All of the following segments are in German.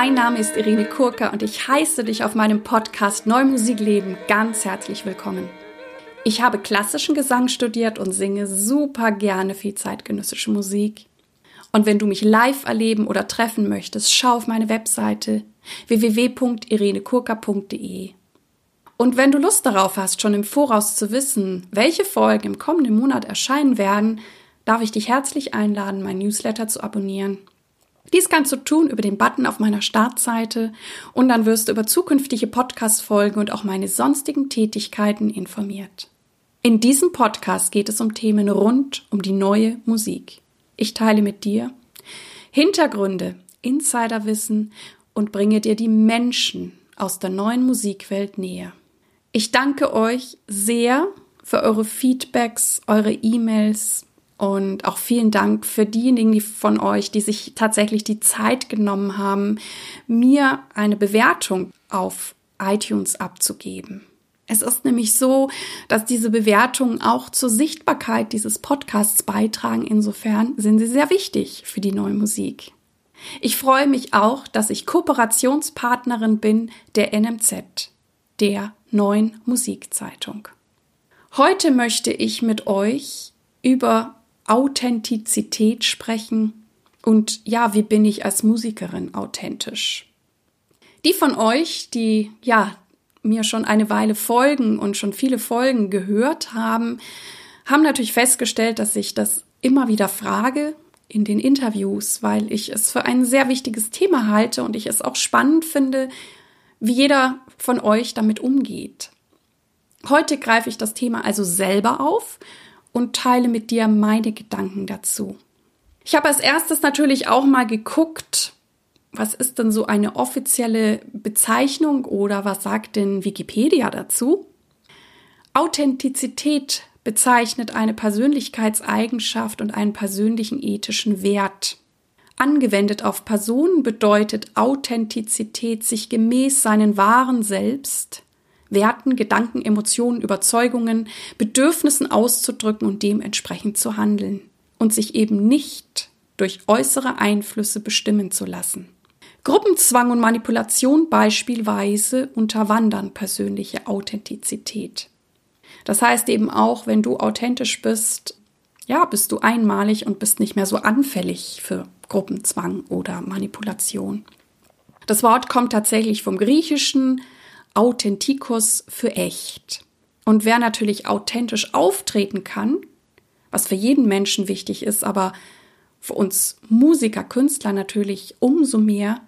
mein Name ist Irene Kurka und ich heiße dich auf meinem Podcast Neumusikleben ganz herzlich willkommen. Ich habe klassischen Gesang studiert und singe super gerne viel zeitgenössische Musik. Und wenn du mich live erleben oder treffen möchtest, schau auf meine Webseite www.irenekurka.de. Und wenn du Lust darauf hast, schon im Voraus zu wissen, welche Folgen im kommenden Monat erscheinen werden, darf ich dich herzlich einladen, mein Newsletter zu abonnieren. Dies kannst du tun über den Button auf meiner Startseite und dann wirst du über zukünftige Podcast-Folgen und auch meine sonstigen Tätigkeiten informiert. In diesem Podcast geht es um Themen rund um die neue Musik. Ich teile mit dir Hintergründe, Insiderwissen und bringe dir die Menschen aus der neuen Musikwelt näher. Ich danke euch sehr für eure Feedbacks, eure E-Mails und auch vielen Dank für diejenigen die von euch, die sich tatsächlich die Zeit genommen haben, mir eine Bewertung auf iTunes abzugeben. Es ist nämlich so, dass diese Bewertungen auch zur Sichtbarkeit dieses Podcasts beitragen. Insofern sind sie sehr wichtig für die neue Musik. Ich freue mich auch, dass ich Kooperationspartnerin bin der NMZ, der neuen Musikzeitung. Heute möchte ich mit euch über Authentizität sprechen und ja, wie bin ich als Musikerin authentisch? Die von euch, die ja mir schon eine Weile folgen und schon viele Folgen gehört haben, haben natürlich festgestellt, dass ich das immer wieder frage in den Interviews, weil ich es für ein sehr wichtiges Thema halte und ich es auch spannend finde, wie jeder von euch damit umgeht. Heute greife ich das Thema also selber auf und teile mit dir meine Gedanken dazu. Ich habe als erstes natürlich auch mal geguckt, was ist denn so eine offizielle Bezeichnung oder was sagt denn Wikipedia dazu? Authentizität bezeichnet eine Persönlichkeitseigenschaft und einen persönlichen ethischen Wert. Angewendet auf Personen bedeutet Authentizität, sich gemäß seinen wahren Selbst, Werten, Gedanken, Emotionen, Überzeugungen, Bedürfnissen auszudrücken und dementsprechend zu handeln und sich eben nicht durch äußere Einflüsse bestimmen zu lassen. Gruppenzwang und Manipulation beispielsweise unterwandern persönliche Authentizität. Das heißt eben auch, wenn du authentisch bist, ja, bist du einmalig und bist nicht mehr so anfällig für Gruppenzwang oder Manipulation. Das Wort kommt tatsächlich vom Griechischen Authentikos für echt. Und wer natürlich authentisch auftreten kann, was für jeden Menschen wichtig ist, aber für uns Musiker, Künstler natürlich umso mehr,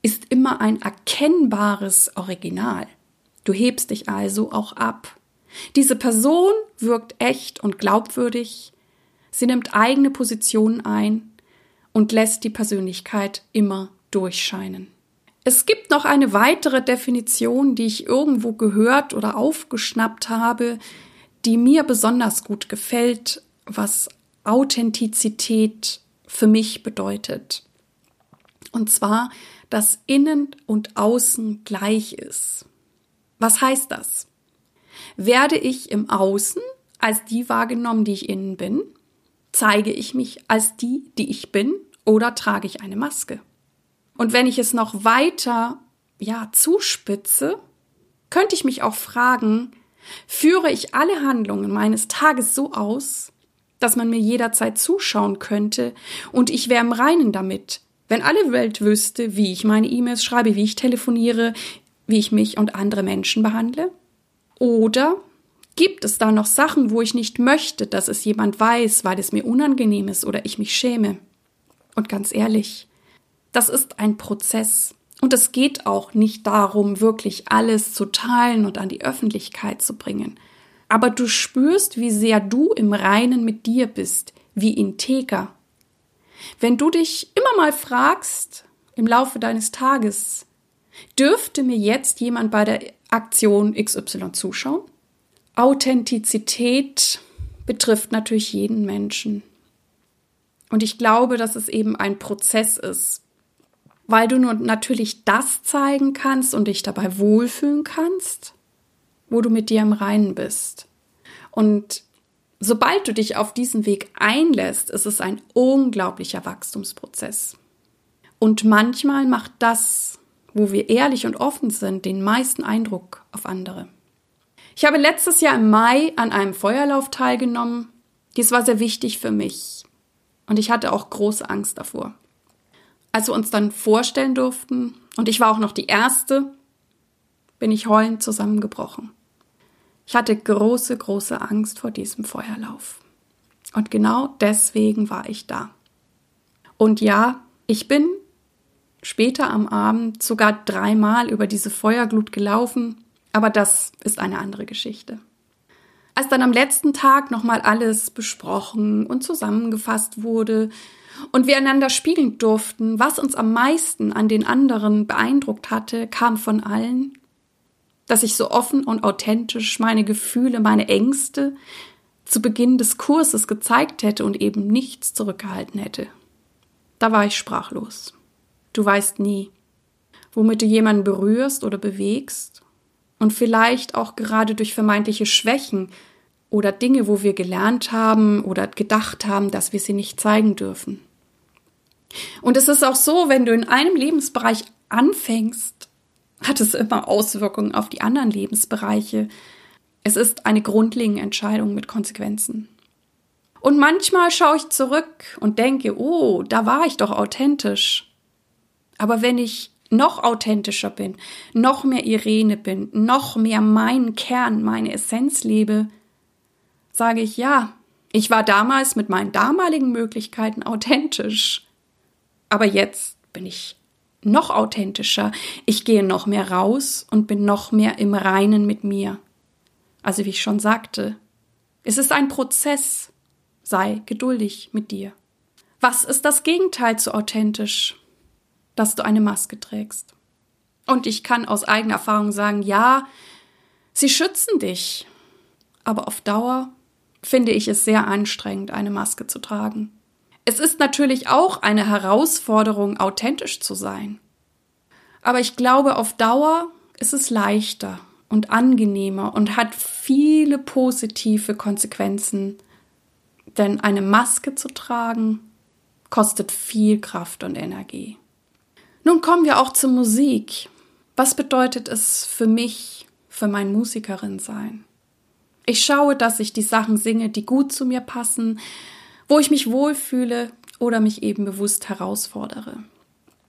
ist immer ein erkennbares Original. Du hebst dich also auch ab. Diese Person wirkt echt und glaubwürdig, sie nimmt eigene Positionen ein und lässt die Persönlichkeit immer durchscheinen. Es gibt noch eine weitere Definition, die ich irgendwo gehört oder aufgeschnappt habe, die mir besonders gut gefällt, was Authentizität für mich bedeutet. Und zwar dass innen und außen gleich ist. Was heißt das? Werde ich im Außen als die wahrgenommen, die ich innen bin? Zeige ich mich als die, die ich bin? Oder trage ich eine Maske? Und wenn ich es noch weiter, ja, zuspitze, könnte ich mich auch fragen, führe ich alle Handlungen meines Tages so aus, dass man mir jederzeit zuschauen könnte und ich wäre im Reinen damit, wenn alle Welt wüsste, wie ich meine E-Mails schreibe, wie ich telefoniere, wie ich mich und andere Menschen behandle? Oder gibt es da noch Sachen, wo ich nicht möchte, dass es jemand weiß, weil es mir unangenehm ist oder ich mich schäme? Und ganz ehrlich, das ist ein Prozess. Und es geht auch nicht darum, wirklich alles zu teilen und an die Öffentlichkeit zu bringen. Aber du spürst, wie sehr du im Reinen mit dir bist, wie integer wenn du dich immer mal fragst im Laufe deines Tages, dürfte mir jetzt jemand bei der Aktion XY zuschauen? Authentizität betrifft natürlich jeden Menschen. Und ich glaube, dass es eben ein Prozess ist, weil du nur natürlich das zeigen kannst und dich dabei wohlfühlen kannst, wo du mit dir im Reinen bist. Und Sobald du dich auf diesen Weg einlässt, ist es ein unglaublicher Wachstumsprozess. Und manchmal macht das, wo wir ehrlich und offen sind, den meisten Eindruck auf andere. Ich habe letztes Jahr im Mai an einem Feuerlauf teilgenommen. Dies war sehr wichtig für mich. Und ich hatte auch große Angst davor. Als wir uns dann vorstellen durften, und ich war auch noch die Erste, bin ich heulend zusammengebrochen. Ich hatte große, große Angst vor diesem Feuerlauf. Und genau deswegen war ich da. Und ja, ich bin später am Abend sogar dreimal über diese Feuerglut gelaufen, aber das ist eine andere Geschichte. Als dann am letzten Tag nochmal alles besprochen und zusammengefasst wurde und wir einander spiegeln durften, was uns am meisten an den anderen beeindruckt hatte, kam von allen, dass ich so offen und authentisch meine Gefühle, meine Ängste zu Beginn des Kurses gezeigt hätte und eben nichts zurückgehalten hätte. Da war ich sprachlos. Du weißt nie, womit du jemanden berührst oder bewegst und vielleicht auch gerade durch vermeintliche Schwächen oder Dinge, wo wir gelernt haben oder gedacht haben, dass wir sie nicht zeigen dürfen. Und es ist auch so, wenn du in einem Lebensbereich anfängst, hat es immer Auswirkungen auf die anderen Lebensbereiche. Es ist eine grundlegende Entscheidung mit Konsequenzen. Und manchmal schaue ich zurück und denke, oh, da war ich doch authentisch. Aber wenn ich noch authentischer bin, noch mehr Irene bin, noch mehr meinen Kern, meine Essenz lebe, sage ich ja, ich war damals mit meinen damaligen Möglichkeiten authentisch. Aber jetzt bin ich noch authentischer. Ich gehe noch mehr raus und bin noch mehr im Reinen mit mir. Also wie ich schon sagte, es ist ein Prozess. Sei geduldig mit dir. Was ist das Gegenteil zu authentisch? Dass du eine Maske trägst. Und ich kann aus eigener Erfahrung sagen, ja, sie schützen dich. Aber auf Dauer finde ich es sehr anstrengend, eine Maske zu tragen. Es ist natürlich auch eine Herausforderung, authentisch zu sein. Aber ich glaube, auf Dauer ist es leichter und angenehmer und hat viele positive Konsequenzen. Denn eine Maske zu tragen kostet viel Kraft und Energie. Nun kommen wir auch zur Musik. Was bedeutet es für mich, für mein Musikerin sein? Ich schaue, dass ich die Sachen singe, die gut zu mir passen, wo ich mich wohlfühle oder mich eben bewusst herausfordere.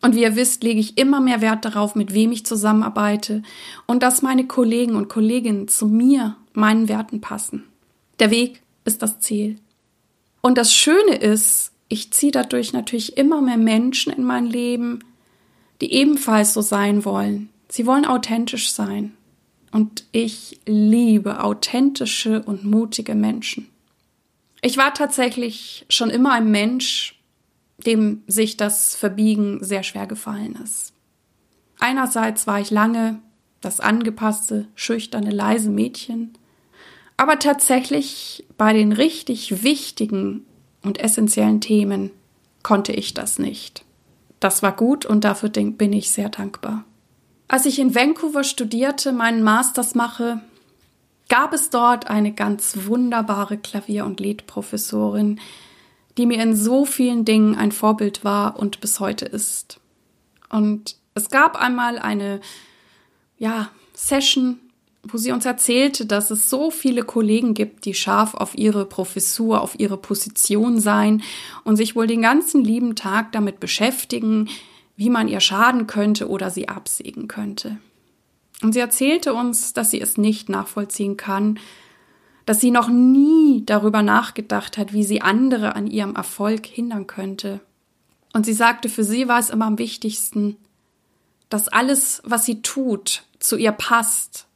Und wie ihr wisst, lege ich immer mehr Wert darauf, mit wem ich zusammenarbeite und dass meine Kollegen und Kolleginnen zu mir, meinen Werten passen. Der Weg ist das Ziel. Und das Schöne ist, ich ziehe dadurch natürlich immer mehr Menschen in mein Leben, die ebenfalls so sein wollen. Sie wollen authentisch sein. Und ich liebe authentische und mutige Menschen. Ich war tatsächlich schon immer ein Mensch, dem sich das Verbiegen sehr schwer gefallen ist. Einerseits war ich lange das angepasste, schüchterne, leise Mädchen, aber tatsächlich bei den richtig wichtigen und essentiellen Themen konnte ich das nicht. Das war gut und dafür bin ich sehr dankbar. Als ich in Vancouver studierte, meinen Masters mache, gab es dort eine ganz wunderbare Klavier- und Liedprofessorin, die mir in so vielen Dingen ein Vorbild war und bis heute ist. Und es gab einmal eine, ja, Session, wo sie uns erzählte, dass es so viele Kollegen gibt, die scharf auf ihre Professur, auf ihre Position seien und sich wohl den ganzen lieben Tag damit beschäftigen, wie man ihr schaden könnte oder sie absägen könnte. Und sie erzählte uns, dass sie es nicht nachvollziehen kann, dass sie noch nie darüber nachgedacht hat, wie sie andere an ihrem Erfolg hindern könnte. Und sie sagte, für sie war es immer am wichtigsten, dass alles, was sie tut, zu ihr passt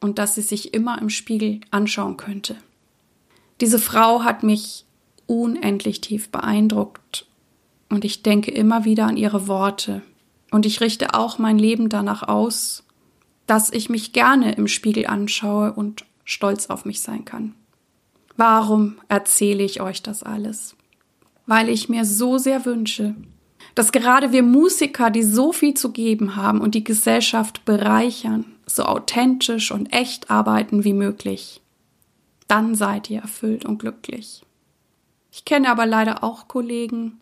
und dass sie sich immer im Spiegel anschauen könnte. Diese Frau hat mich unendlich tief beeindruckt und ich denke immer wieder an ihre Worte und ich richte auch mein Leben danach aus, dass ich mich gerne im Spiegel anschaue und stolz auf mich sein kann. Warum erzähle ich euch das alles? Weil ich mir so sehr wünsche, dass gerade wir Musiker, die so viel zu geben haben und die Gesellschaft bereichern, so authentisch und echt arbeiten wie möglich. Dann seid ihr erfüllt und glücklich. Ich kenne aber leider auch Kollegen,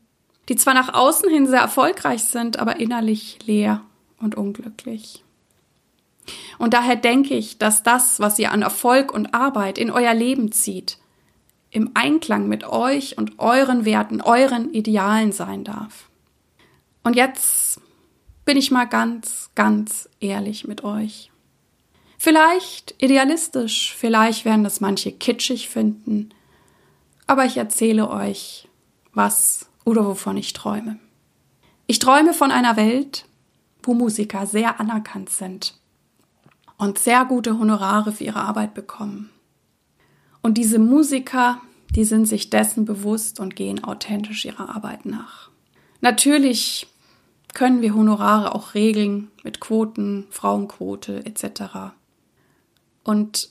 die zwar nach außen hin sehr erfolgreich sind, aber innerlich leer und unglücklich. Und daher denke ich, dass das, was ihr an Erfolg und Arbeit in euer Leben zieht, im Einklang mit euch und euren Werten, euren Idealen sein darf. Und jetzt bin ich mal ganz, ganz ehrlich mit euch. Vielleicht idealistisch, vielleicht werden das manche kitschig finden, aber ich erzähle euch, was oder wovon ich träume. Ich träume von einer Welt, wo Musiker sehr anerkannt sind und sehr gute Honorare für ihre Arbeit bekommen. Und diese Musiker, die sind sich dessen bewusst und gehen authentisch ihrer Arbeit nach. Natürlich können wir Honorare auch regeln mit Quoten, Frauenquote etc. Und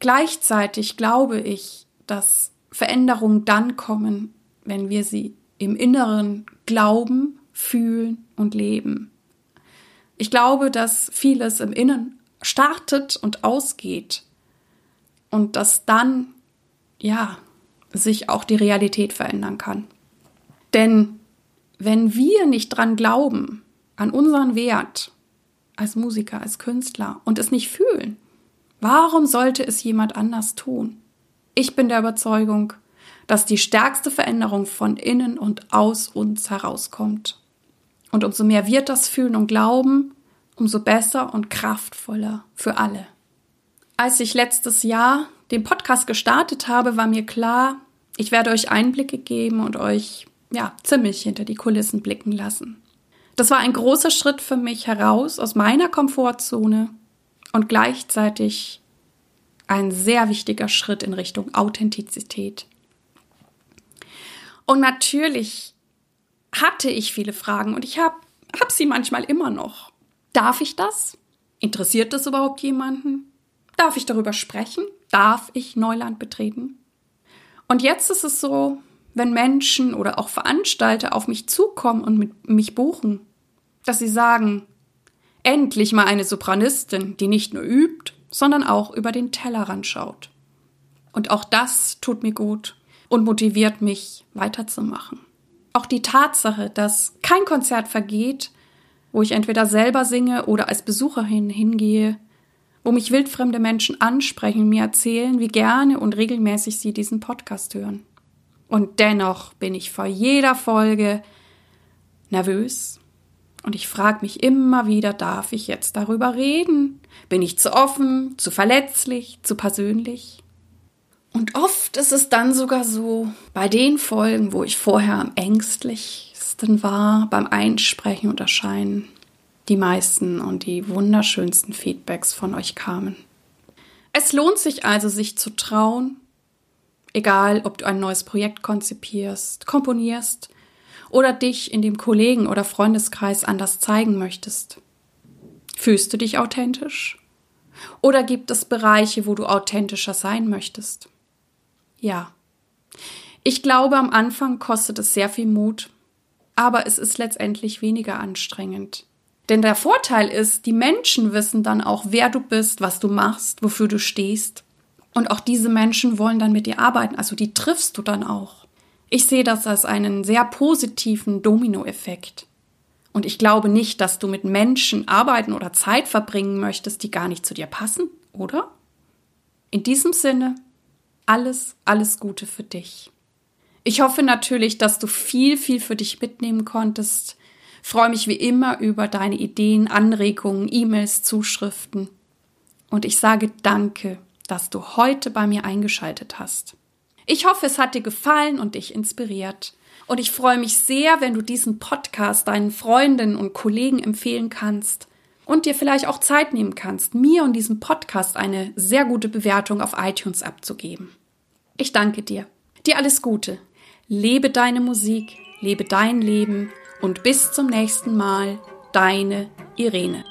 gleichzeitig glaube ich, dass Veränderungen dann kommen, wenn wir sie im Inneren glauben, fühlen und leben. Ich glaube, dass vieles im Innen startet und ausgeht und dass dann, ja, sich auch die Realität verändern kann. Denn wenn wir nicht dran glauben, an unseren Wert als Musiker, als Künstler und es nicht fühlen, warum sollte es jemand anders tun? Ich bin der Überzeugung, dass die stärkste Veränderung von innen und aus uns herauskommt. Und umso mehr wir das fühlen und glauben, umso besser und kraftvoller für alle. Als ich letztes Jahr den Podcast gestartet habe, war mir klar, ich werde euch Einblicke geben und euch ja ziemlich hinter die Kulissen blicken lassen. Das war ein großer Schritt für mich heraus aus meiner Komfortzone und gleichzeitig ein sehr wichtiger Schritt in Richtung Authentizität. Und natürlich hatte ich viele Fragen und ich habe hab sie manchmal immer noch. Darf ich das? Interessiert das überhaupt jemanden? Darf ich darüber sprechen? Darf ich Neuland betreten? Und jetzt ist es so, wenn Menschen oder auch Veranstalter auf mich zukommen und mich buchen, dass sie sagen, endlich mal eine Sopranistin, die nicht nur übt, sondern auch über den Tellerrand schaut. Und auch das tut mir gut und motiviert mich weiterzumachen. Auch die Tatsache, dass kein Konzert vergeht, wo ich entweder selber singe oder als Besucherin hingehe, wo mich wildfremde Menschen ansprechen, mir erzählen, wie gerne und regelmäßig sie diesen Podcast hören. Und dennoch bin ich vor jeder Folge nervös und ich frage mich immer wieder, darf ich jetzt darüber reden? Bin ich zu offen, zu verletzlich, zu persönlich? Und oft ist es dann sogar so, bei den Folgen, wo ich vorher am ängstlich schönsten war beim Einsprechen und Erscheinen die meisten und die wunderschönsten Feedbacks von euch kamen. Es lohnt sich also, sich zu trauen, egal ob du ein neues Projekt konzipierst, komponierst oder dich in dem Kollegen- oder Freundeskreis anders zeigen möchtest. Fühlst du dich authentisch? Oder gibt es Bereiche, wo du authentischer sein möchtest? Ja. Ich glaube, am Anfang kostet es sehr viel Mut, aber es ist letztendlich weniger anstrengend. Denn der Vorteil ist, die Menschen wissen dann auch, wer du bist, was du machst, wofür du stehst. Und auch diese Menschen wollen dann mit dir arbeiten, also die triffst du dann auch. Ich sehe das als einen sehr positiven Dominoeffekt. Und ich glaube nicht, dass du mit Menschen arbeiten oder Zeit verbringen möchtest, die gar nicht zu dir passen, oder? In diesem Sinne, alles, alles Gute für dich. Ich hoffe natürlich, dass du viel, viel für dich mitnehmen konntest. Freue mich wie immer über deine Ideen, Anregungen, E-Mails, Zuschriften. Und ich sage danke, dass du heute bei mir eingeschaltet hast. Ich hoffe, es hat dir gefallen und dich inspiriert. Und ich freue mich sehr, wenn du diesen Podcast deinen Freundinnen und Kollegen empfehlen kannst und dir vielleicht auch Zeit nehmen kannst, mir und diesem Podcast eine sehr gute Bewertung auf iTunes abzugeben. Ich danke dir. Dir alles Gute. Lebe deine Musik, lebe dein Leben und bis zum nächsten Mal, deine Irene.